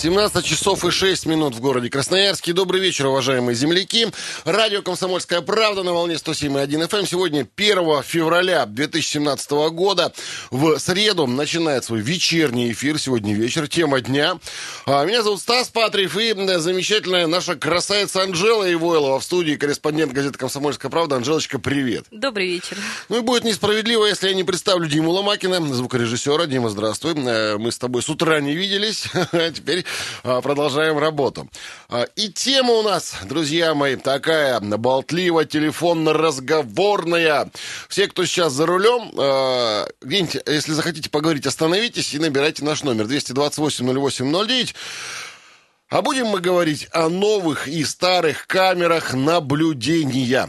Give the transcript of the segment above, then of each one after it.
17 часов и 6 минут в городе Красноярске. Добрый вечер, уважаемые земляки. Радио «Комсомольская правда» на волне 107.1 FM. Эм. Сегодня 1 февраля 2017 года. В среду начинает свой вечерний эфир. Сегодня вечер, тема дня. А, меня зовут Стас Патриев и замечательная наша красавица Анжела Ивойлова в студии, корреспондент газеты «Комсомольская правда». Анжелочка, привет. Добрый вечер. Ну и будет несправедливо, если я не представлю Диму Ломакина, звукорежиссера. Дима, здравствуй. Э, мы с тобой с утра не виделись, а теперь продолжаем работу. А, и тема у нас, друзья мои, такая болтливо телефонно-разговорная. Все, кто сейчас за рулем, а, где-нибудь, если захотите поговорить, остановитесь и набирайте наш номер 228-08-09. А будем мы говорить о новых и старых камерах наблюдения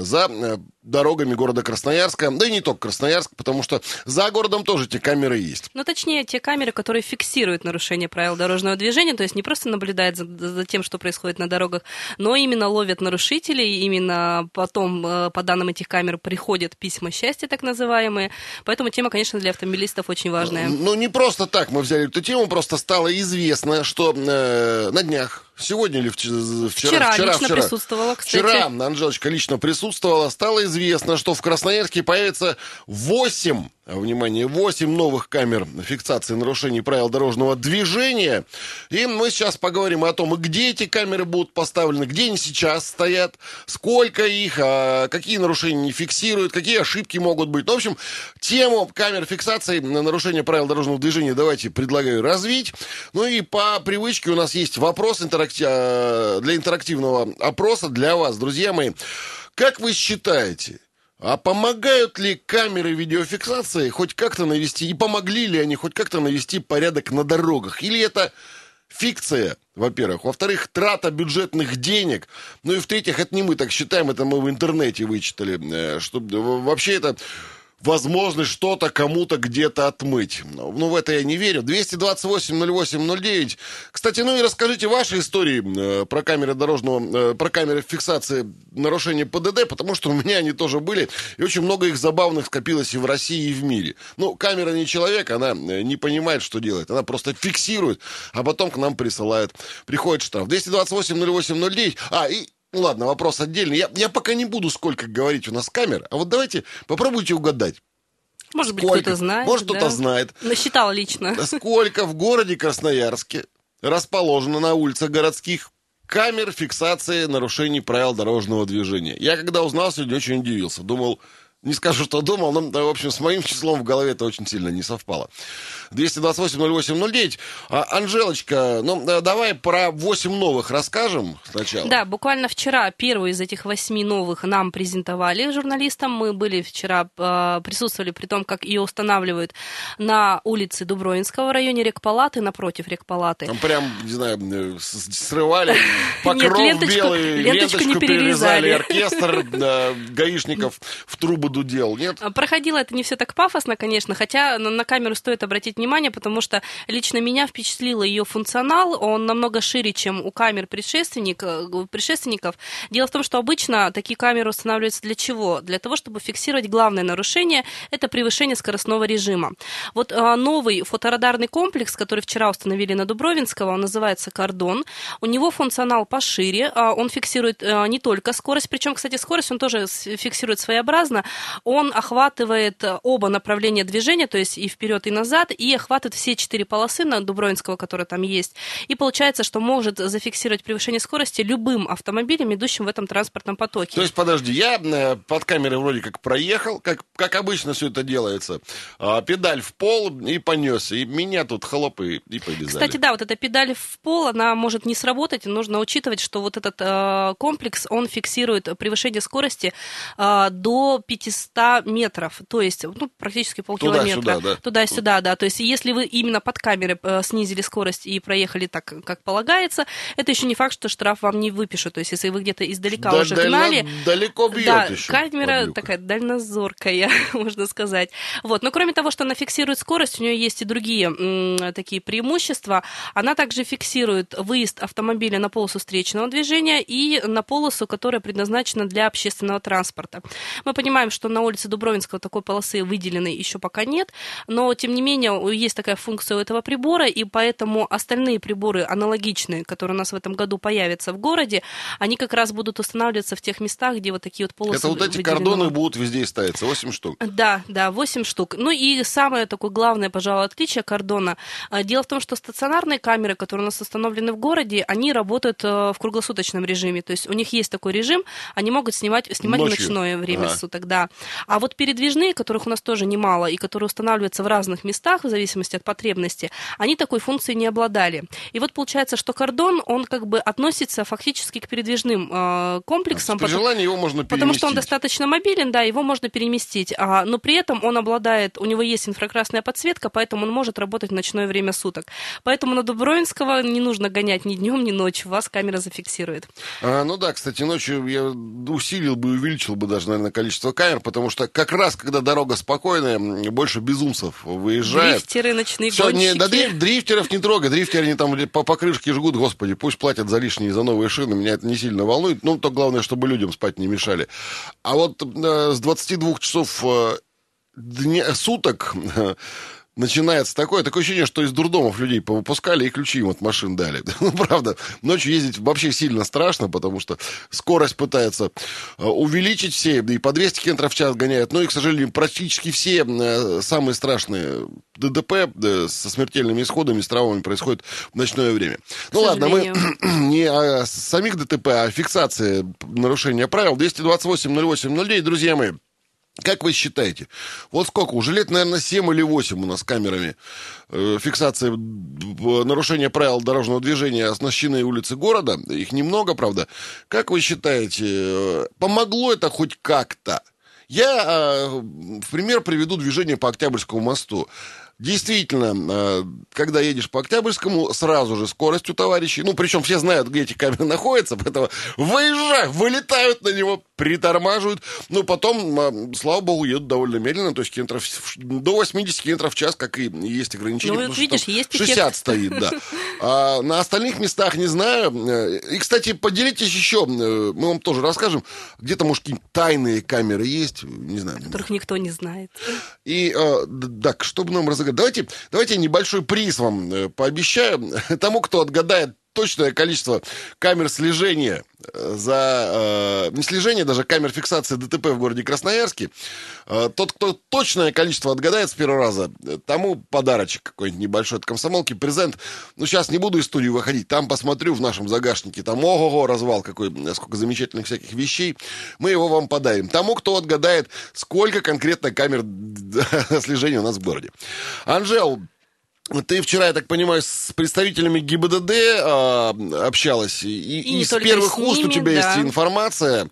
за дорогами города Красноярска, да и не только Красноярск, потому что за городом тоже те камеры есть. Ну, точнее, те камеры, которые фиксируют нарушение правил дорожного движения, то есть не просто наблюдают за, за тем, что происходит на дорогах, но именно ловят нарушителей, именно потом э, по данным этих камер приходят письма счастья, так называемые. Поэтому тема, конечно, для автомобилистов очень важная. Ну, не просто так мы взяли эту тему, просто стало известно, что э, на днях Сегодня или вчера? Вчера, вчера лично вчера. присутствовала, кстати. Вчера Анжелочка лично присутствовала. Стало известно, что в Красноярске появится 8 внимание, 8 новых камер фиксации нарушений правил дорожного движения. И мы сейчас поговорим о том, где эти камеры будут поставлены, где они сейчас стоят, сколько их, а какие нарушения не фиксируют, какие ошибки могут быть. Ну, в общем, тему камер фиксации на нарушение правил дорожного движения давайте предлагаю развить. Ну и по привычке у нас есть вопрос интеракти... А, для интерактивного опроса для вас, друзья мои. Как вы считаете, а помогают ли камеры видеофиксации хоть как-то навести, и помогли ли они хоть как-то навести порядок на дорогах? Или это фикция, во-первых. Во-вторых, трата бюджетных денег. Ну и в-третьих, это не мы так считаем, это мы в интернете вычитали. Э, что, вообще это возможность что-то кому-то где-то отмыть. Ну, в это я не верю. 228-08-09. Кстати, ну и расскажите ваши истории э, про камеры дорожного, э, про камеры фиксации нарушения ПДД, потому что у меня они тоже были, и очень много их забавных скопилось и в России, и в мире. Ну, камера не человек, она э, не понимает, что делает. Она просто фиксирует, а потом к нам присылает. Приходит штраф. 228-08-09. А, и ладно, вопрос отдельный. Я, я пока не буду сколько говорить у нас камер, а вот давайте попробуйте угадать. Может быть, кто-то знает. Может, да? кто-то знает. Насчитал лично. Сколько в городе Красноярске расположено на улицах городских камер фиксации нарушений правил дорожного движения. Я когда узнал сегодня, очень удивился. Думал, не скажу, что думал, но, в общем, с моим числом в голове это очень сильно не совпало. 228-08-09. А, Анжелочка, ну, давай про 8 новых расскажем сначала. Да, буквально вчера первую из этих 8 новых нам презентовали журналистам. Мы были вчера, э, присутствовали при том, как ее устанавливают на улице Дубровинского в районе Рекпалаты, напротив Рекпалаты. Там прям, не знаю, э, срывали покров белый, ленточку не перерезали, оркестр гаишников в трубу буду дел, нет? А, проходило это не все так пафосно, конечно, хотя на камеру стоит обратить внимание, потому что лично меня впечатлил ее функционал, он намного шире, чем у камер предшественник, э, предшественников. Дело в том, что обычно такие камеры устанавливаются для чего? Для того, чтобы фиксировать главное нарушение, это превышение скоростного режима. Вот а, новый фоторадарный комплекс, который вчера установили на Дубровинского, он называется «Кордон», у него функционал пошире, а, он фиксирует не только скорость, причем, кстати, скорость он тоже фиксирует своеобразно, он охватывает э, оба направления движения, то есть и вперед, и назад, и охватывает все четыре полосы на Дубровинского, которые там есть. И получается, что может зафиксировать превышение скорости любым автомобилем, идущим в этом транспортном потоке. То есть, подожди, я э, под камерой вроде как проехал, как, как обычно все это делается, а, педаль в пол и понесся, и меня тут хлоп и, и повязали. Кстати, да, вот эта педаль в пол, она может не сработать, и нужно учитывать, что вот этот э, комплекс, он фиксирует превышение скорости э, до 5 500 метров, то есть ну, практически полкилометра. Туда-сюда, да. Туда-сюда, да. То есть если вы именно под камерой э, снизили скорость и проехали так, как полагается, это еще не факт, что штраф вам не выпишут. То есть если вы где-то издалека да, уже дально, гнали... Далеко бьет да, еще. камера подлюка. такая дальнозоркая, можно сказать. Вот. Но кроме того, что она фиксирует скорость, у нее есть и другие м, такие преимущества. Она также фиксирует выезд автомобиля на полосу встречного движения и на полосу, которая предназначена для общественного транспорта. Мы понимаем, что на улице Дубровинского такой полосы выделенной еще пока нет, но, тем не менее, есть такая функция у этого прибора, и поэтому остальные приборы аналогичные, которые у нас в этом году появятся в городе, они как раз будут устанавливаться в тех местах, где вот такие вот полосы Это вот эти выделены. кордоны будут везде ставиться, 8 штук. Да, да, 8 штук. Ну и самое такое главное, пожалуй, отличие кордона. а, Дело в том, что стационарные камеры, которые у нас установлены в городе, они работают э, в круглосуточном режиме. То есть у них есть такой режим, они могут снимать, снимать в ночное время Ага. суток, да. А вот передвижные, которых у нас тоже немало, и которые устанавливаются в разных местах, в зависимости от потребности, они такой функции не обладали. И вот получается, что кордон, он как бы относится фактически к передвижным э, комплексам, При потому- желании его можно переместить. Потому что он достаточно мобилен, да, его можно переместить, а, но при этом он обладает, у него есть инфракрасная подсветка, поэтому он может работать в ночное время суток. Поэтому на Дубровинского не нужно гонять ни днем, ни ночью, вас камера зафиксирует. А, ну да, кстати, ночью я усилил бы, увеличил бы даже, наверное, количество камер, потому что как раз, когда дорога спокойная, больше безумцев выезжает. Дрифтеры, ночные Всё, не, гонщики. да дриф- дрифтеров не трогай, дрифтеры они там по покрышке жгут, господи, пусть платят за лишние, за новые шины, меня это не сильно волнует, ну, то главное, чтобы людям спать не мешали. А вот э, с 22 часов э, дня, суток начинается такое, такое ощущение, что из дурдомов людей повыпускали и ключи им от машин дали. Ну, правда, ночью ездить вообще сильно страшно, потому что скорость пытаются э, увеличить все, и по 200 км в час гоняют. Ну и, к сожалению, практически все э, самые страшные ДТП э, со смертельными исходами, с травмами происходят в ночное время. Ну ладно, мы не о самих ДТП, а о фиксации нарушения правил. 228-08-09, друзья мои. Как вы считаете, вот сколько, уже лет, наверное, 7 или 8 у нас камерами э, фиксация б- нарушения правил дорожного движения оснащены улицы города, их немного, правда. Как вы считаете, э, помогло это хоть как-то? Я э, в пример приведу движение по Октябрьскому мосту. Действительно, э, когда едешь по Октябрьскому, сразу же скорость у товарищей, ну, причем все знают, где эти камеры находятся, поэтому выезжают, вылетают на него, притормаживают, ну, потом, э, слава богу, едут довольно медленно, то есть километров до 80 километров в час, как и есть ограничение. Ну, потому что видишь, там есть 60 эффект. стоит, да. А на остальных местах не знаю. Э, И, кстати, поделитесь еще, мы вам тоже расскажем, где-то, может, какие-то тайные камеры есть, не знаю. которых никто не знает. И, так, чтобы нам давайте, давайте небольшой приз вам э, пообещаю. Тому, кто отгадает точное количество камер слежения э, за... э, не слежения, даже камер фиксации ДТП в городе Красноярске. Э, тот, кто точное количество отгадает с первого раза, э, тому подарочек какой-нибудь небольшой от комсомолки, презент. Ну, сейчас не буду из студии выходить, там посмотрю в нашем загашнике, там ого-го, развал какой, э, сколько замечательных всяких вещей. Мы его вам подарим. Тому, кто отгадает, сколько конкретно камер слежения у нас в городе. Анжел, ты вчера, я так понимаю, с представителями ГИБДД э, общалась, и, и из только первых с уст у ними, тебя да. есть информация.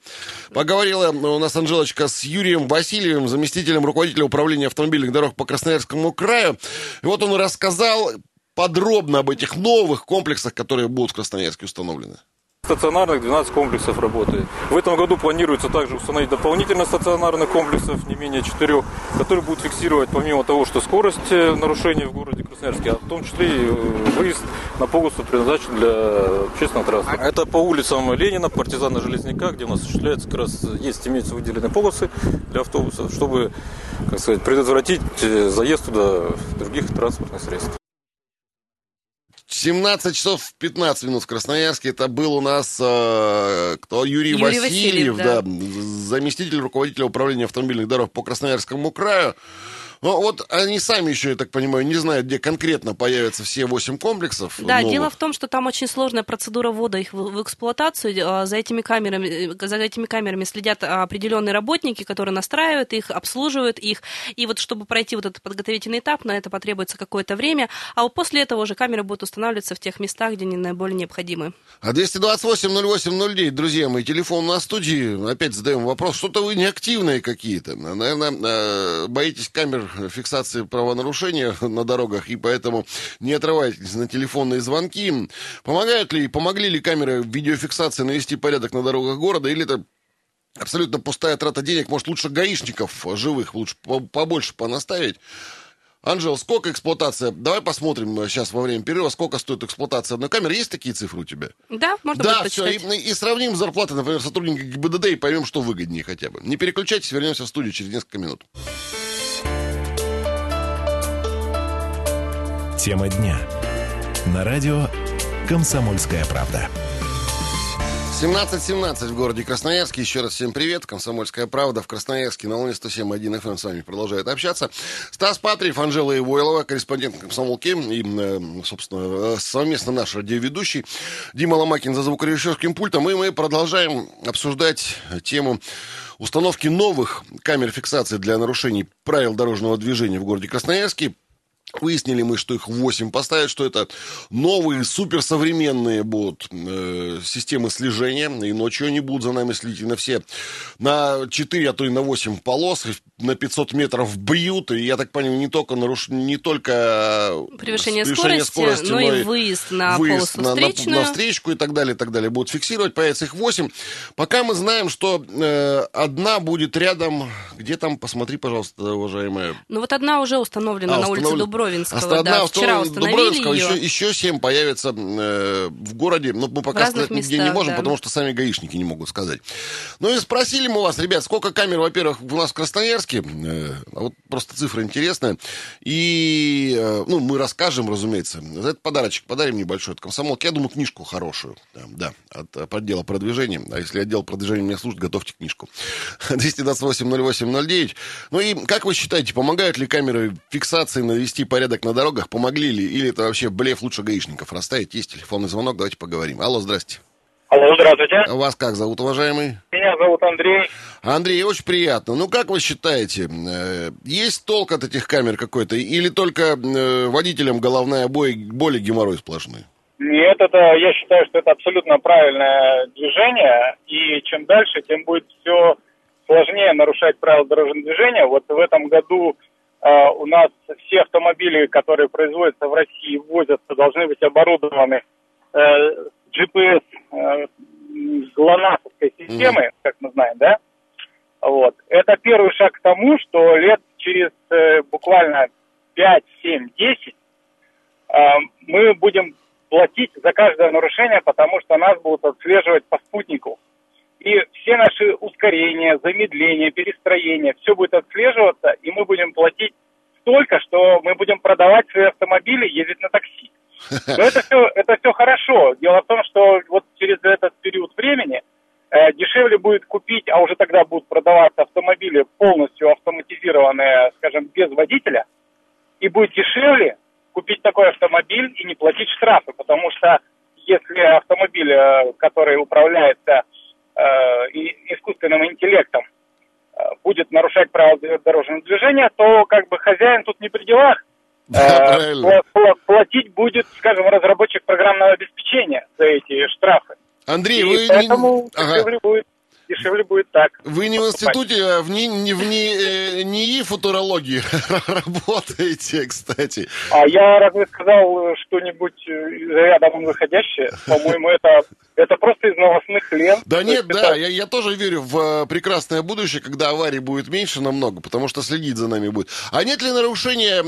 Поговорила у нас Анжелочка с Юрием Васильевым, заместителем руководителя управления автомобильных дорог по Красноярскому краю. И вот он рассказал подробно об этих новых комплексах, которые будут в Красноярске установлены. Стационарных 12 комплексов работает. В этом году планируется также установить дополнительно стационарных комплексов, не менее четырех, которые будут фиксировать помимо того, что скорость э, нарушений в городе Красноярске, а в том числе и э, выезд на полосу предназначен для общественного транспорта. Это по улицам Ленина, Партизана Железняка, где у нас осуществляется как раз есть имеются выделенные полосы для автобусов, чтобы, как сказать, предотвратить э, заезд туда других транспортных средств. 17 часов 15 минут в Красноярске. Это был у нас э, кто? Юрий, Юрий Васильев, Васильев, да. да. заместитель руководителя управления автомобильных дорог по Красноярскому краю. Ну, вот они сами еще, я так понимаю, не знают, где конкретно появятся все 8 комплексов. Да, новых. дело в том, что там очень сложная процедура ввода их в, в эксплуатацию. А, За этими камерами, э, за этими камерами следят определенные работники, которые настраивают их, обслуживают их. И вот чтобы пройти вот этот подготовительный этап, на это потребуется какое-то время. А вот после этого уже камеры будут устанавливаться в тех местах, где они наиболее необходимы. А 228-08-09, друзья мои, телефон на студии. Опять задаем вопрос. Что-то вы неактивные какие-то. Наверное, э, боитесь камер фиксации правонарушения на дорогах, и поэтому не отрывайтесь на телефонные звонки. Помогают ли, помогли ли камеры видеофиксации навести порядок на дорогах города, или это абсолютно пустая трата денег? Может, лучше гаишников живых лучше по- побольше понаставить? Анжел, сколько эксплуатация? Давай посмотрим сейчас во время перерыва, сколько стоит эксплуатация одной камеры. Есть такие цифры у тебя? Да, можно Да, будет все, и, и сравним зарплаты, например, сотрудника ГИБДД и поймем, что выгоднее хотя бы. Не переключайтесь, вернемся в студию через несколько минут. Тема дня. На радио «Комсомольская правда». 17.17 в городе Красноярске. Еще раз всем привет. Комсомольская правда в Красноярске на волне 107.1 FM с вами продолжает общаться. Стас Патриев, Анжела Ивойлова, корреспондент комсомолки и, э, собственно, э, совместно наш радиоведущий Дима Ломакин за звукорежиссерским пультом. И мы продолжаем обсуждать тему установки новых камер фиксации для нарушений правил дорожного движения в городе Красноярске. Выяснили мы, что их 8 поставят, что это новые суперсовременные будут э, системы слежения, и ночью они будут за нами следить, и на все, на 4, а то и на 8 полос, на 500 метров бьют, и я так понимаю, не только, наруш... не только э, Превышение превышение скорости, но и выезд на выезд полосу на, на- встречную. на встречку и так далее, и так далее. Будут фиксировать, появится их 8. Пока мы знаем, что э, одна будет рядом, где там, посмотри, пожалуйста, уважаемая, Ну вот одна уже установлена а, на улице установлен- Дубровинского. Оста- да, одна вчера установили Дубровинского, ее. Еще, еще семь появится э, в городе. Но мы пока В сказать нигде не местах, можем, да. потому что сами гаишники не могут сказать. Ну и спросили мы у вас, ребят, сколько камер, во-первых, у нас в Красноярске. э, а вот просто цифра интересная. И, э, ну, мы расскажем, разумеется. За этот подарочек подарим небольшой от комсомолки. Я думаю, книжку хорошую. Да, да, от э, отдела продвижения. А если отдел продвижения меня слушает, готовьте книжку. 228-08-09. Ну и как вы считаете, помогают ли камеры фиксации навести порядок на дорогах? Помогли ли? Или это вообще блеф лучше гаишников расставить? Есть телефонный звонок, давайте поговорим. Алло, здрасте. Алло, здравствуйте. Вас как зовут, уважаемый? Меня зовут Андрей. Андрей, очень приятно. Ну, как вы считаете, э, есть толк от этих камер какой-то? Или только э, водителям головная боль, боль и геморрой сплошной? Нет, это, я считаю, что это абсолютно правильное движение, и чем дальше, тем будет все сложнее нарушать правила дорожного движения. Вот в этом году у нас все автомобили, которые производятся в России ввозятся, должны быть оборудованы э, GPS э, ГЛОНАССовской системой, как мы знаем, да? Вот. Это первый шаг к тому, что лет через э, буквально 5, 7, 10 э, мы будем платить за каждое нарушение, потому что нас будут отслеживать по спутнику. И все наши ускорения, замедления, перестроения, все будет отслеживаться, и мы будем платить столько, что мы будем продавать свои автомобили, ездить на такси. Но это все, это все хорошо. Дело в том, что вот через этот период времени э, дешевле будет купить, а уже тогда будут продаваться автомобили полностью автоматизированные, скажем, без водителя, и будет дешевле купить такой автомобиль и не платить штрафы, потому что если автомобиль, э, который управляется и- искусственным интеллектом, э, будет нарушать правила дорожного движения, то как бы хозяин тут не при делах. Да, Э, Платить будет, скажем, разработчик программного обеспечения за эти штрафы. Андрей, И вы поэтому Ага. будет, дешевле будет так. Вы не в институте, а в, НИ- не, в НИ- э, НИИ футурологии работаете, кстати. А я разве сказал что-нибудь э, вон выходящее? По-моему, это, это просто из новостных лент. Да нет, да, я, я тоже верю в э, прекрасное будущее, когда аварий будет меньше намного, потому что следить за нами будет. А нет ли нарушения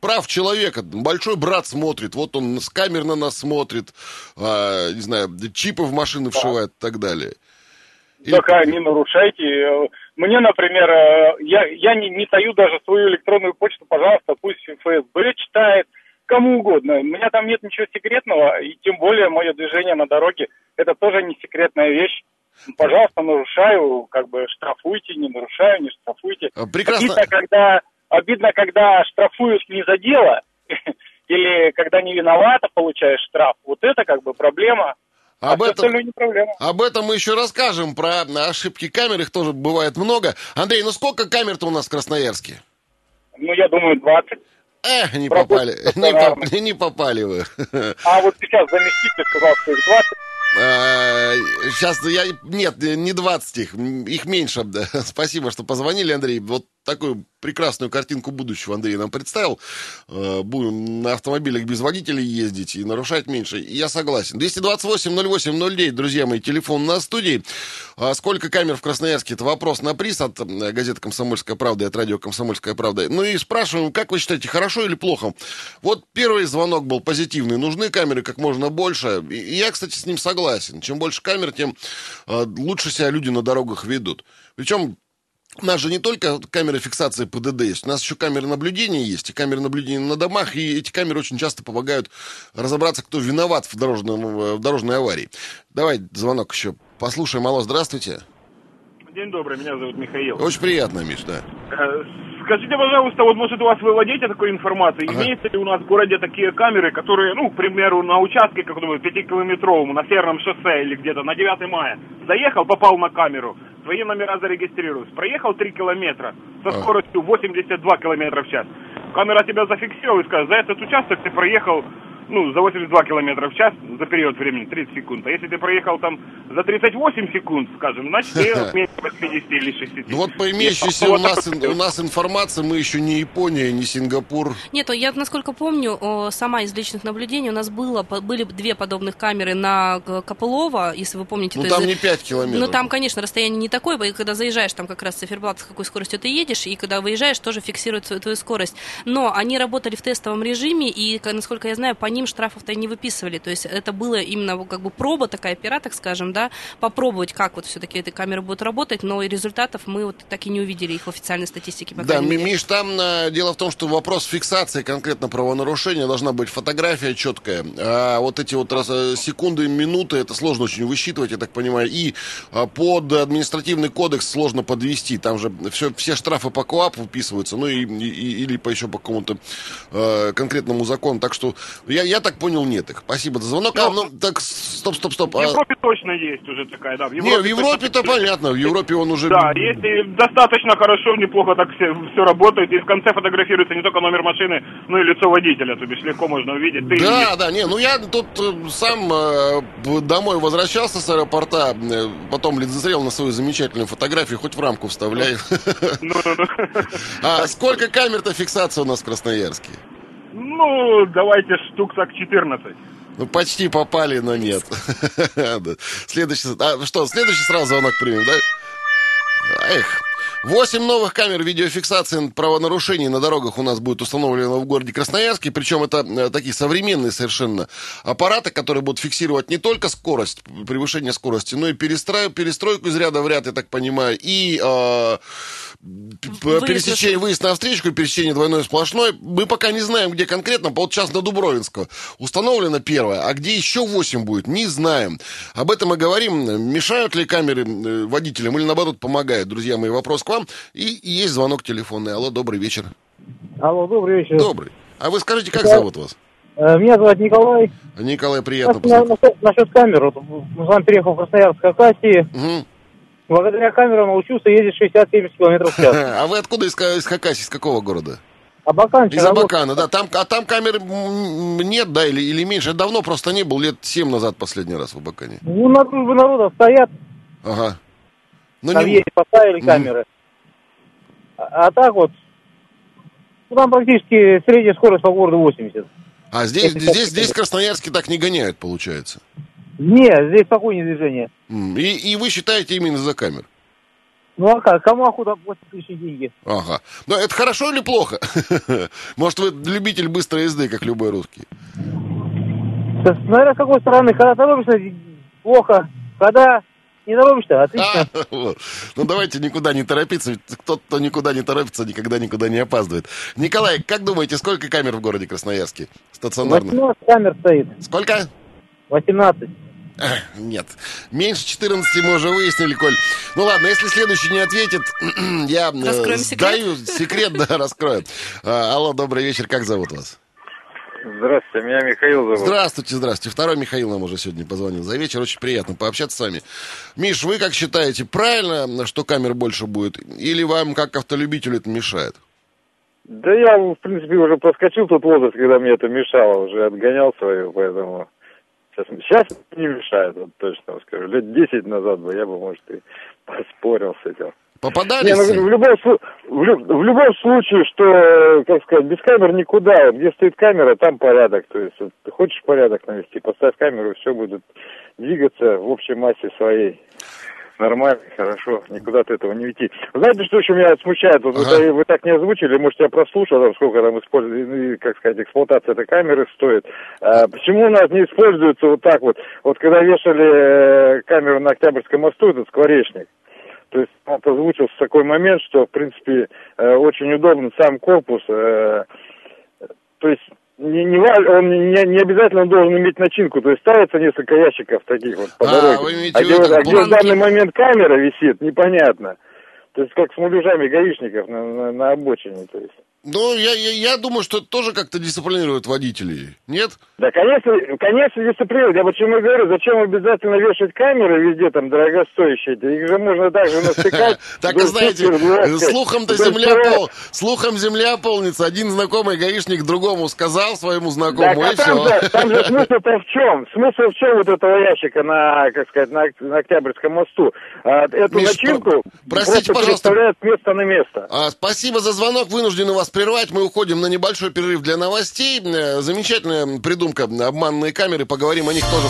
прав человека? Большой брат смотрит, вот он с камер на нас смотрит, а, не знаю, чипы в машины вшивает и так далее. Или- Так, а, не нарушайте. Мне, например, э, я, я не, не таю даже свою электронную почту, пожалуйста, пусть ФСБ читает, кому угодно. У меня там нет ничего секретного, и тем более мое движение на дороге, это тоже не секретная вещь. Пожалуйста, нарушаю, как бы штрафуйте, не нарушаю, не штрафуйте. А, Прекрасно. Обидно, когда, обидно, когда штрафуют не за дело, или когда не виновата, получаешь штраф. Вот это как бы проблема. А Об всё этом, остальное не проблема. об этом мы еще расскажем, про ошибки камер, их тоже бывает много. Андрей, ну сколько камер-то у нас в Красноярске? Ну, я думаю, 20. Эх, не Работает попали, не, поп- не попали вы. А вот сейчас заместитель сказал, что их 20. Сейчас я... Нет, не 20 их, их меньше. Спасибо, что позвонили, Андрей. Вот такую прекрасную картинку будущего Андрей нам представил. Э, будем на автомобилях без водителей ездить и нарушать меньше. Я согласен. 228-08-09, друзья мои, телефон на студии. А сколько камер в Красноярске? Это вопрос на приз от газеты «Комсомольская правда» и от радио «Комсомольская правда». Ну и спрашиваем, как вы считаете, хорошо или плохо? Вот первый звонок был позитивный. Нужны камеры как можно больше. И я, кстати, с ним согласен. Чем больше камер, тем э, лучше себя люди на дорогах ведут. Причем у нас же не только камеры фиксации ПДД есть, у нас еще камеры наблюдения есть, и камеры наблюдения на домах, и эти камеры очень часто помогают разобраться, кто виноват в, дорожном, в дорожной аварии. Давай звонок еще послушаем. Алло, здравствуйте. День добрый, меня зовут Михаил. Очень приятно, Миш, да. Скажите, пожалуйста, вот может у вас вы владеете такой информацией? Ага. Имеются ли у нас в городе такие камеры, которые, ну, к примеру, на участке каком-нибудь пятикилометровом, на Северном шоссе или где-то на 9 мая, заехал, попал на камеру, свои номера зарегистрируют, проехал 3 километра со Ага. скоростью 82 километра в час. Камера тебя зафиксировала и скажет, за этот участок ты проехал ну, за 82 километра в час за период времени, 30 секунд. А если ты проехал там за 38 секунд, скажем, значит, ты меньше 80 или 60. Ну вот по имеющейся у нас, у нас информации, мы еще не Япония, не Сингапур. Нет, я, насколько помню, сама из личных наблюдений, у нас было, были две подобных камеры на Г- Копылова, если вы помните. Ну там не 5 километров. Ну, там, конечно, расстояние не такое, и когда заезжаешь, там как раз циферблат, с какой скоростью ты едешь, и когда выезжаешь, тоже фиксирует свою, твою скорость. Но они работали в тестовом режиме, и, насколько я знаю, по ним штрафов-то и не выписывали. То есть это было именно как бы проба, такая пера, так скажем, да, попробовать, как вот все-таки эти камеры будут работать, но и результатов мы вот так и не увидели их в официальной статистике. Да, мере. Миш, там э, дело в том, что вопрос фиксации конкретно правонарушения должна быть фотография четкая. А вот эти вот раз, э, секунды, минуты, это сложно очень высчитывать, я так понимаю. И а, под административный кодекс сложно подвести. Там же все, все штрафы по КОАП выписываются, ну и, и- или по еще по какому-то э, конкретному закону. Так что я, я так понял, нет их. Спасибо за звонок. А, ну, так, стоп, стоп, стоп. В А, Европе точно есть уже такая, да. В не, в Европе-то точно- понятно, в Европе он уже... Да, если достаточно хорошо, неплохо так все, все работает, и в конце фотографируется не только номер машины, но и лицо водителя, то бишь легко можно увидеть. Ты Да, да, не, ну я тут э, сам э, домой возвращался с аэропорта, э, потом лицезрел на свою замечательную фотографию, хоть в рамку вставляй. Ну, ну, ну. А сколько камер-то фиксации у нас в Красноярске? Ну, давайте штук так 14. Ну, почти попали, но нет. Следующий, а, что, следующий сразу звонок примем, да? Эх. Восемь новых камер видеофиксации правонарушений на дорогах у нас будет установлено в городе Красноярске. Причем это э, такие современные совершенно аппараты, которые будут фиксировать не только скорость, превышение скорости, но и перестрой- перестройку из ряда в ряд, я так понимаю, и э, Выезд пересечение, выезд на встречку, пересечение двойной сплошной. Мы пока не знаем, где конкретно. Вот сейчас на Дубровинского установлено первое, а где еще 8 будет, не знаем. Об этом мы говорим. Мешают ли камеры э, водителям или наоборот помогают? Друзья мои, вопрос к вам. И, есть звонок телефонный. Алло, добрый вечер. Алло, добрый вечер. Добрый. А вы скажите, как зовут вас? Э, Меня зовут Николай. Николай, приятно насчет, насчет камер. Вот, мы с вами приехал в Красноярск к Хакасии. Благодаря камерам научился ездить 60-70 км в час. А вы откуда из, из Хакасии, из какого города? Абакан, Из. Абакана, да. Там, а там камер нет, да, или, или меньше. Давно просто не был, лет 7 назад последний раз в Абакане. Ну, на дружбе народа стоят, Ага. Ну, там не- есть, поставили камеры. А, а так вот, ну, там практически средняя скорость по городу 80. А здесь, здесь, здесь в. Красноярске так не гоняют, получается. Не, здесь спокойнее движение. И, и вы считаете именно за камер? Ну а как, кому охота платить лишние деньги? Ага. Но это хорошо или плохо? Может, вы любитель быстрой езды, как любой русский? Смотря с какой стороны, когда торопишься, плохо. Когда не торопишься, отлично. А, вот. Ну, давайте никуда не торопиться. Тот, кто никуда не торопится, никогда никуда не опаздывает. Николай, как думаете, сколько камер в городе Красноярске? Стационарных? 18 камер стоит. Сколько? 18. Нет. Меньше 14 мы уже выяснили, Коль. Ну ладно, если следующий не ответит, я э, Раскроем секрет? сдаю секрет, да, раскроем. А, алло, добрый вечер, как зовут вас? Здравствуйте, меня Михаил зовут. Здравствуйте, здравствуйте. Второй Михаил нам уже сегодня позвонил за вечер. Очень приятно пообщаться с вами. Миш, вы как считаете, правильно, что камер больше будет? Или вам, как автолюбителю, это мешает? Да я, в принципе, уже проскочил тот возраст, когда мне это мешало, уже отгонял свою, поэтому сейчас, сейчас не мешает, вот точно вам скажу. Лет 10 назад бы я бы, может, и поспорил с этим. Попадались? Не, ну, в, любом, в, в любом случае, что, как сказать, без камер никуда. Вот Где стоит камера, там порядок. То есть, вот ты хочешь порядок навести, поставь камеру, все будет двигаться в общей массе своей. Нормально, хорошо, никуда от этого не уйти. Знаете, что еще меня смущает? Вот Ага. вы, вы так не озвучили, может, я прослушал, там, сколько там используется, как сказать, эксплуатация этой камеры стоит. А, почему у нас не используется вот так вот? Вот когда вешали э, камеру на Октябрьском мосту, этот скворечник, то есть вот озвучился такой момент, что, в принципе, э, очень удобно сам корпус. э, то есть не, не, он не, не обязательно должен иметь начинку. То есть ставится несколько ящиков таких вот по А, дороге. вы а в где, а где в данный момент камера висит, непонятно. То есть как с муляжами гаишников на, на, на обочине. То есть. Ну, я, я, я думаю, что это тоже как-то дисциплинирует водителей. Нет? Да, конечно, конечно, дисциплина. Я почему и говорю, зачем обязательно вешать камеры везде там дорогостоящие? Их же можно также настыкать. Так, и знаете, слухом-то земля пол, слухом земля полнится. Один знакомый гаишник другому сказал своему знакомому, а и там все. же, там же смысл-то в чем? Смысл в чем вот этого ящика на, как сказать, на, Ок- на Октябрьском мосту? А, эту начинку просто переставляют с места на место. А, спасибо за звонок. Вынуждены вас прервать. Мы уходим на небольшой перерыв для новостей. Э, Замечательная придумка обманные камеры. Поговорим о них тоже.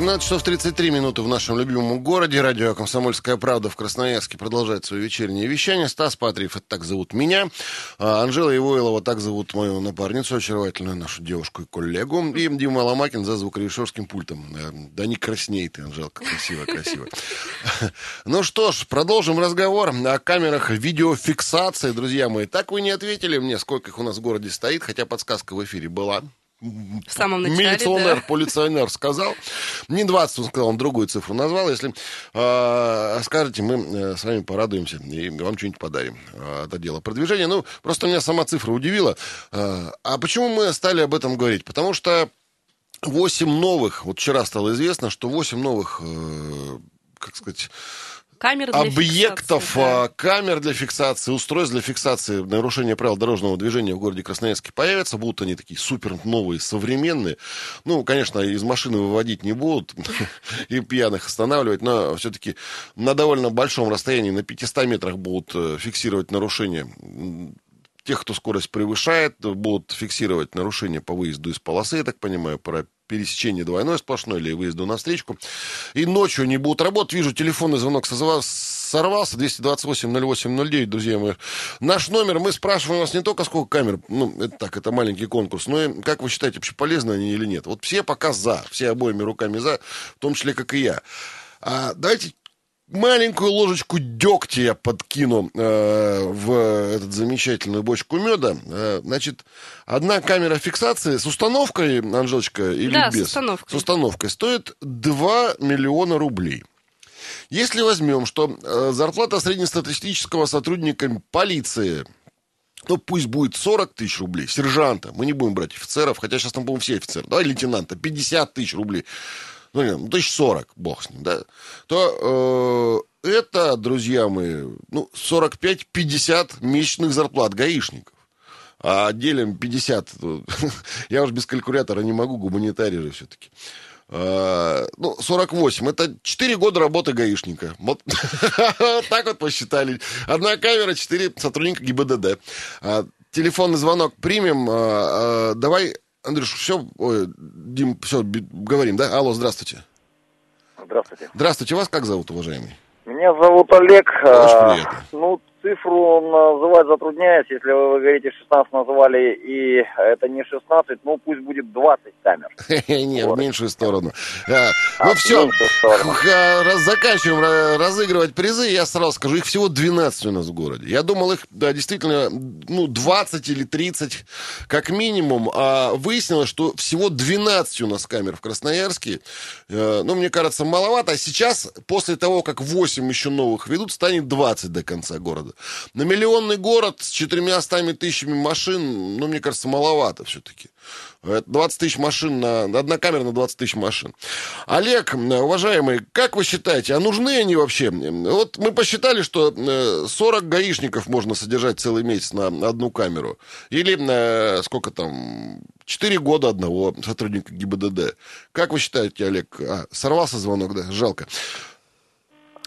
17 часов 33 минуты в нашем любимом городе. Радио «Комсомольская правда» в Красноярске продолжает свое вечернее вещание. Стас Патриев, это так зовут меня. А, Анжела Ивойлова, так зовут мою напарницу, очаровательную нашу девушку и коллегу. И Дима Ломакин за звукорежиссерским пультом. Э, Да не красней ты, Анжелка, красиво, красиво. Ну что ж, продолжим разговор о камерах видеофиксации, друзья мои. Так вы не ответили мне, сколько их у нас в городе стоит, хотя подсказка в эфире была. В самом начале, Милиционер, да. полиционер сказал. Не 20, он сказал, он другую цифру назвал. Если э, скажете, мы э, с вами порадуемся и вам что-нибудь подарим. Э, это дело продвижения. Ну, просто меня сама цифра удивила. Э, а почему мы стали об этом говорить? Потому что 8 новых, вот вчера стало известно, что 8 новых, э, как сказать, Камеры для объектов, фиксации, да. а, камер для фиксации, устройств для фиксации нарушения правил дорожного движения в городе Красноярске появятся. Будут они такие супер новые, современные. Ну, конечно, из машины выводить не будут и пьяных останавливать, но все-таки на довольно большом расстоянии, на 500 метрах будут э, фиксировать нарушения тех, кто скорость превышает, будут фиксировать нарушения по выезду из полосы, я так понимаю, про пересечение двойной сплошной или выезду на встречку. И ночью они будут работать. Вижу, телефонный звонок сорвался, 228-08-09, друзья мои. Наш номер, мы спрашиваем вас не только сколько камер, ну, это так, это маленький конкурс, но и как вы считаете, вообще полезны они или нет? Вот все пока за, все обоими руками за, в том числе, как и я. А давайте маленькую ложечку дегтя я подкину э, в этот замечательную бочку меда. Э, значит, одна камера фиксации с установкой, Анжелочка, или Да, с без? установкой. С установкой стоит 2 миллиона рублей. Если возьмем, что э, зарплата среднестатистического сотрудника полиции ну, пусть будет 40 тысяч рублей, сержанта, мы не будем брать офицеров, хотя сейчас там, по-моему, все офицеры, давай лейтенанта, 50 тысяч рублей, ну, ну, тысяч 40, бог с ним, да, то э, это, друзья мои, ну, 45-50 месячных зарплат гаишников. А делим 50, то- я уж без калькулятора не могу, гуманитарий же все-таки. А, Ну, 48. Это 4 года работы гаишника. Вот так вот посчитали. Одна камера, 4 сотрудника ГИБДД. А, Телефонный звонок примем. А, а, Давай, Андрюш, все, ой, Дим, все, говорим, да? Алло, здравствуйте. Здравствуйте. Здравствуйте, вас как зовут, уважаемый? Меня зовут Олег. Очень А, приятно. Ну, цифру называть затрудняюсь. Если вы, вы говорите 16 назвали, и это не 16, ну пусть будет 20 камер. Не, в меньшую сторону. А, А, Ну в все, заканчиваем ра- разыгрывать призы. Я сразу скажу, их всего 12 у нас в городе. Я думал, их действительно ну, 20 или 30 как минимум. А выяснилось, что всего 12 у нас камер в Красноярске. Э, Ну, мне кажется, маловато. А сейчас, после того, как 8 еще новых ведут, станет 20 до конца города. Правда. На миллионный город с четырьмя тысячами машин, ну, мне кажется, маловато все-таки. 20 тысяч машин, на, одна камера на 20 тысяч машин. Олег, уважаемый, как вы считаете, а нужны они вообще? Вот мы посчитали, что 40 гаишников можно содержать целый месяц на одну камеру. Или э, сколько там, 4 года одного сотрудника ГИБДД. Как вы считаете, Олег? А, сорвался звонок, да? Жалко.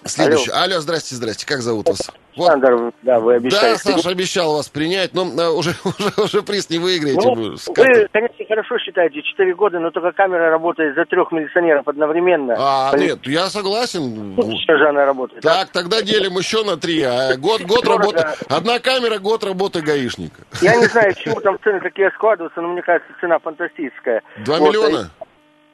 Следующий. Алло, Алло здрасте, здрасте. Как зовут вас? Александр, вот. да, вы обещали. Да, Саша обещал вас принять, но а, уже, уже, уже приз не выиграете. Ну, вы, конечно, хорошо считаете, 4 года, но только камера работает за трех милиционеров одновременно. А, Полиция. нет, я согласен. Ну, что же она работает? Так, да? тогда делим еще на три. А год, год работы. Одна камера, год работы гаишника. Я не знаю, почему там цены такие складываются, но мне кажется, цена фантастическая. Два вот, миллиона?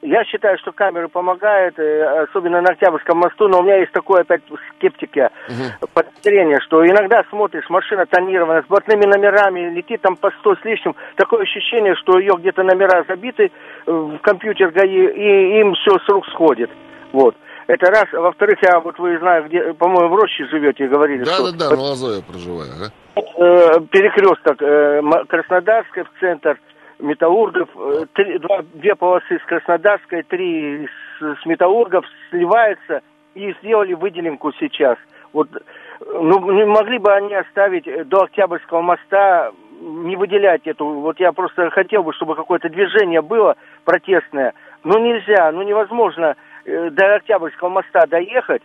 Я считаю, что камеры помогают, э, особенно на Октябрьском мосту, но у меня есть такое опять скептика, угу. подозрение, что иногда смотришь, машина тонирована, с бортными номерами, летит там по 100 с лишним, такое ощущение, что ее где-то номера забиты в компьютер ГАИ, и им все с рук сходит. Вот. Это раз. Во-вторых, я вот вы знаю, где, по-моему, в роще живете, говорили. Да, что... да, да, на Лозове проживаю. Ага. Э, перекресток э, Краснодарский в центр – металлургов, э, три, два, две полосы с Краснодарской, три с, с металлургов сливаются и сделали выделенку сейчас. Вот, ну, не могли бы они оставить до Октябрьского моста, не выделять эту, вот я просто хотел бы, чтобы какое-то движение было протестное, но нельзя, ну невозможно э, до Октябрьского моста доехать,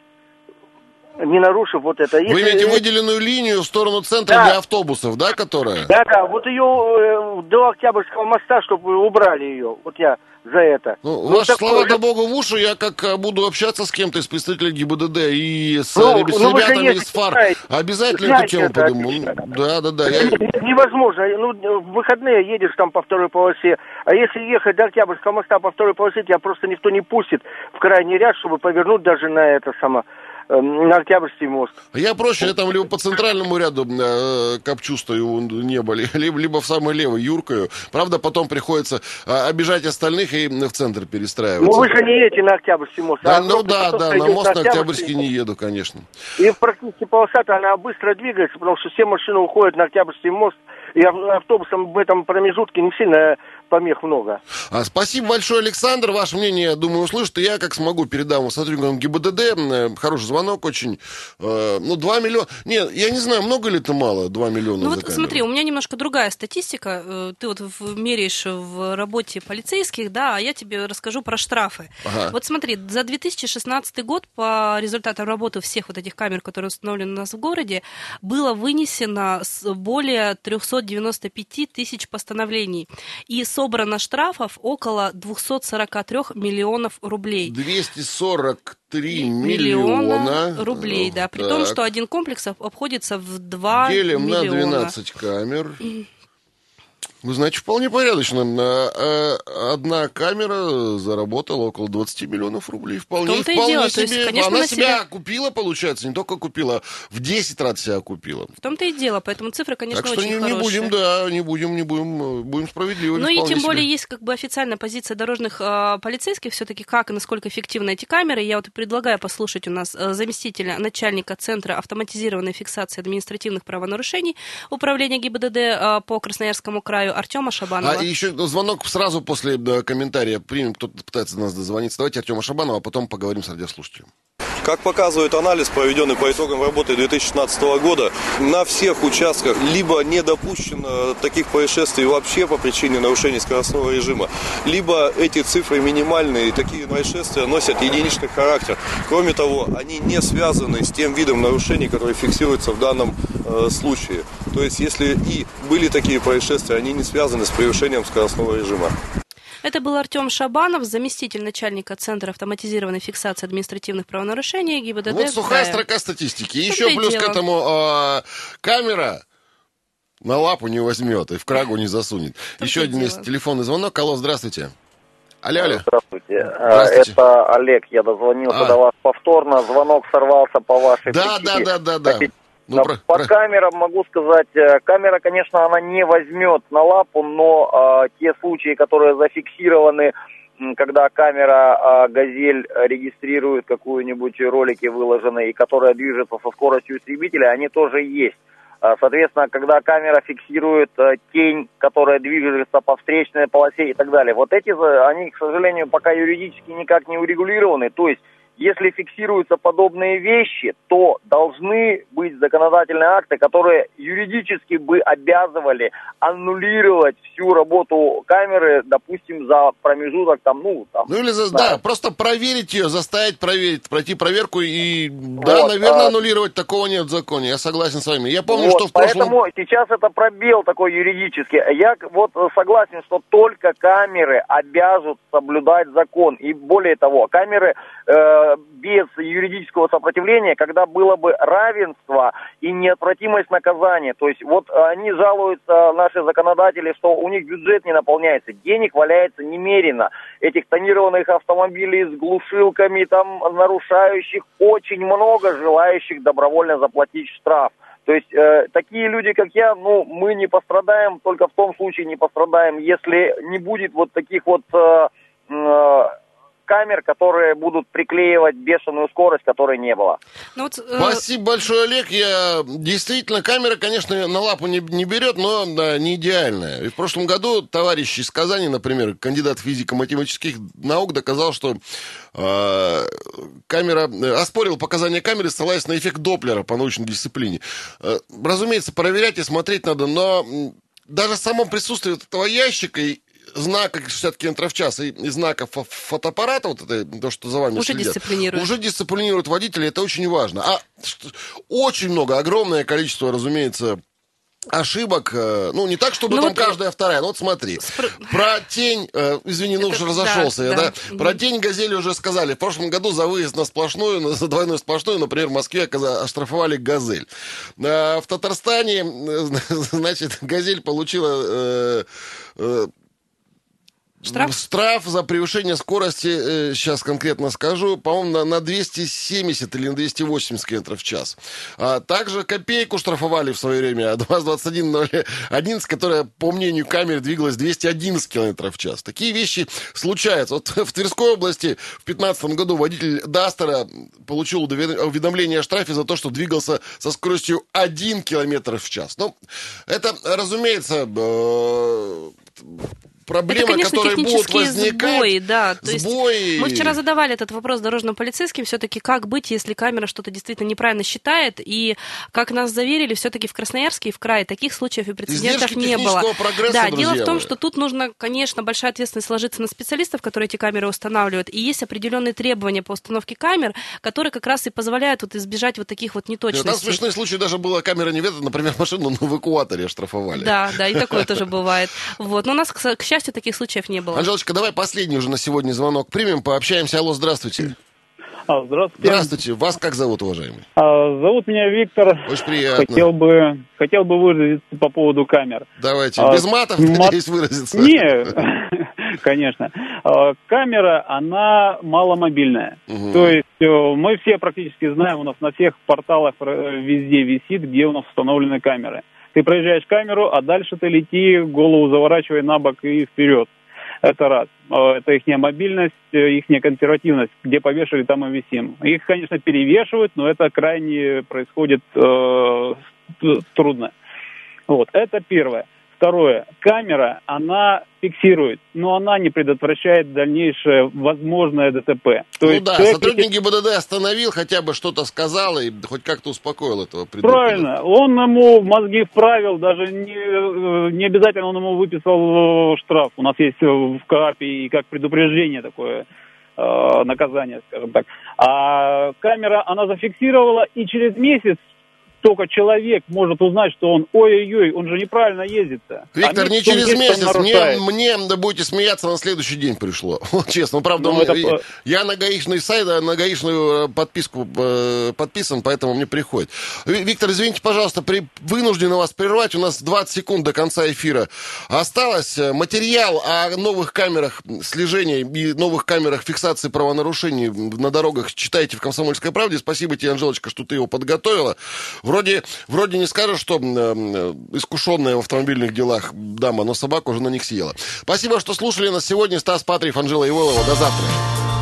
не нарушив вот это. Если... Вы имеете выделенную линию в сторону центра да. для автобусов, да, которая? Да, да, вот ее э, до Октябрьского моста, чтобы убрали ее. Вот я за это. Ну, ну ваши такое... слова-то богу в уши, я как э, буду общаться с кем-то из представителей ГИБДД и с, ну, ребят, ну, ребятами из ФАР, знаете, обязательно знаете эту тему это, подниму. Да, да, да. Я... Невозможно. Ну, в выходные едешь там по второй полосе, а если ехать до Октябрьского моста по второй полосе, тебя просто никто не пустит в крайний ряд, чтобы повернуть даже на это само на Октябрьский мост. Я проще, я там либо по центральному ряду э, копчу стою небо, либо, либо в самый левый юркаю. Правда, потом приходится э, обижать остальных и в центр перестраиваться. Ну вы же не едете на Октябрьский мост. Да, а ну да, да, на мост на Октябрьский не еду, конечно. И практически полоса-то она быстро двигается, потому что все машины уходят на Октябрьский мост, и автобусом в этом промежутке не сильно помех много. А, спасибо большое, Александр. Ваше мнение, я думаю, услышат. И я, как смогу, передам сотрудникам ГИБДД. Э, хороший звонок очень. Э, ну, 2 миллиона. Нет, я не знаю, много ли это мало, 2 миллиона Ну, вот камеру. смотри, у меня немножко другая статистика. Э, ты вот меряешь в работе полицейских, да, а я тебе расскажу про штрафы. Ага. Вот смотри, за 2016 год по результатам работы всех вот этих камер, которые установлены у нас в городе, было вынесено более 395 тысяч постановлений. И собрано штрафов около 243 миллионов рублей. 243 миллиона, миллиона рублей, да. При так. том, что один комплекс обходится в 2 Делим миллиона. на 12 камер. Вы знаете, вполне порядочно. Э, одна камера заработала около 20 миллионов рублей. Вполне, вполне дело. себе. есть, конечно, Она себя, себя купила, получается, не только купила, в 10 раз себя купила. В том-то и дело, поэтому цифры, конечно, так что очень не, хорошие. не будем, да, не будем, не будем, будем справедливы. Ну и тем себе. более есть как бы официальная позиция дорожных э, полицейских, все-таки как и насколько эффективны эти камеры. Я вот предлагаю послушать у нас э, заместителя начальника Центра автоматизированной фиксации административных правонарушений Управления ГИБДД э, по Красноярскому краю Артема Шабанова. А еще звонок сразу после комментария примем, кто-то пытается нас дозвониться. Давайте Артема Шабанова, а потом поговорим с радиослушателем. Как показывает анализ, проведенный по итогам работы 2016 года, на всех участках либо не допущено таких происшествий вообще по причине нарушения скоростного режима, либо эти цифры минимальные, и такие происшествия носят единичный характер. Кроме того, они не связаны с тем видом нарушений, который фиксируется в данном э, случае. То есть, если и были такие происшествия, они не связаны с превышением скоростного режима. Это был Артем Шабанов, заместитель начальника Центра автоматизированной фиксации административных правонарушений ГИБДД. Вот сухая строка статистики. Еще плюс дело. к этому э, камера на лапу не возьмет и в крагу не засунет. Еще один есть телефонный звонок. Алло, здравствуйте. Алло, алло. Здравствуйте. А, Здравствуйте. Это Олег. Я дозвонился а. до вас повторно. Звонок сорвался по вашей Да, причине. да, да, да, да. Ну, про, по про... камерам могу сказать, э, камера, конечно, она не возьмет на лапу, но э, те случаи, которые зафиксированы когда камера «Газель» регистрирует какую-нибудь ролики выложенные, которая движется со скоростью истребителя, они тоже есть. Соответственно, когда камера фиксирует тень, которая движется по встречной полосе и так далее, вот эти, они, к сожалению, пока юридически никак не урегулированы. То есть если фиксируются подобные вещи, то должны быть законодательные акты, которые юридически бы обязывали аннулировать всю работу камеры, допустим, за промежуток там, ну, там. Ну или за, да, да просто проверить ее, заставить проверить, пройти проверку и, вот, да, наверное, а... аннулировать такого нет в законе. Я согласен с вами. Я помню, вот, что в прошлом... Поэтому сейчас это пробел такой юридический. Я вот согласен, что только камеры обязут соблюдать закон. И более того, камеры э, без юридического сопротивления, когда было бы равенство и неотвратимость наказания. То есть вот они жалуются, наши законодатели, что у них бюджет не наполняется, денег валяется немерено. Этих тонированных автомобилей с глушилками, там, нарушающих, очень много желающих добровольно заплатить штраф. То есть э, такие люди, как я, ну, мы не пострадаем, только в том случае не пострадаем, если не будет вот таких вот э, э, камер, которые будут приклеивать бешеную скорость, которой не было. Ну, вот, э... Спасибо большое, Олег. Я действительно камера, конечно, на лапу не, не берет, но да, не идеальная. И в прошлом году товарищ из Казани, например, кандидат физико-математических наук, доказал, что э, камера э, оспорил показания камеры, ссылаясь на эффект Доплера по научной дисциплине. Э, разумеется, проверять и смотреть надо, но даже само присутствие этого ящика знака 60 км в час и, и знака фотоаппарата, вот это, то, что за вами уже следят, дисциплинирует. уже дисциплинирует водителя, это очень важно. А очень много, огромное количество, разумеется, ошибок, э, ну, не так, чтобы ну, там вот... каждая вторая, ну, вот смотри, Спр... про тень, э, извини, ну, уже разошелся да, я, да, да? про тень «Газели» уже сказали, в прошлом году за выезд на сплошную, за двойную сплошную, например, в Москве оштрафовали «Газель». Э, в Татарстане, э, значит, «Газель» получила... Э, э, Штраф? Штраф за превышение скорости, э, сейчас конкретно скажу, по-моему, на, на 270 или на 280 км в час. А также копейку штрафовали в свое время, 221.011, которая, по мнению камеры, двигалась 211 км в час. Такие вещи случаются. Вот в Тверской области в 2015 году водитель Дастера получил уведомление о штрафе за то, что двигался со скоростью 1 км в час. Ну, это, разумеется, э, проблемы, это, конечно, которые будут возникать. Сбои, да. То сбои. Есть мы вчера задавали этот вопрос дорожным полицейским, все-таки как быть, если камера что-то действительно неправильно считает, и как нас заверили, все-таки в Красноярске и в крае таких случаев и прецедентов Издержки не было. Да, дело в том, что тут нужно, конечно, большая ответственность ложиться на специалистов, которые эти камеры устанавливают, и есть определенные требования по установке камер, которые как раз и позволяют вот избежать вот таких вот неточностей. Там смешной случай даже была камера не ведет, например, машину на эвакуаторе оштрафовали. Да, да, и такое тоже бывает. Вот. Но у нас, к счастью, таких случаев не было. Анжелочка, давай последний уже на сегодня звонок примем, пообщаемся. Алло, здравствуйте. А, здравствуйте. Здравствуйте. Вас как зовут, уважаемый? А, зовут меня Виктор. Очень приятно. Хотел бы, хотел бы выразиться по поводу камер. Давайте. А, Без матов, мат... надеюсь, выразиться. Не, конечно. А, камера, она маломобильная. Угу. То есть э, мы все практически знаем, у нас на всех порталах э, везде висит, где у нас установлены камеры. Ты проезжаешь камеру, а дальше ты лети, голову заворачивай на бок и вперед. Это раз. Э, это их мобильность, э, их консервативность. Где повешали, там и висим. Их, конечно, перевешивают, но это крайне происходит э, трудно. Вот, это первое. Второе. Камера, она фиксирует, но она не предотвращает дальнейшее возможное ДТП. То ну есть да, сотрудник ГИБДД остановил, хотя бы что-то сказал и хоть как-то успокоил этого Правильно. Он ему мозги вправил, даже не, э, не обязательно он ему выписал э, штраф. У нас есть в КАПе и как предупреждение такое э, наказание, скажем так. А камера, она зафиксировала, и через месяц только человек может узнать, что он ой-ой-ой, он же неправильно ездит-то. Виктор, а не через есть, месяц, мне, мне, да будете смеяться, на следующий день пришло. Вот честно, ну, правда, ну, это... я на гаишный сайт, на гаишную э, подписку э, подписан, поэтому мне приходит. Виктор, извините, пожалуйста, при, вынуждены вас прервать, у нас 20 секунд до конца эфира осталось. Материал о новых камерах слежения и новых камерах фиксации правонарушений на дорогах читайте в «Комсомольской правде». Спасибо тебе, Анжелочка, что ты его подготовила. В Вроде, вроде не скажешь, что э, искушенная в автомобильных делах дама, но собака уже на них съела. Спасибо, что слушали нас сегодня. Стас Патриев, Анжела Иволова. До завтра.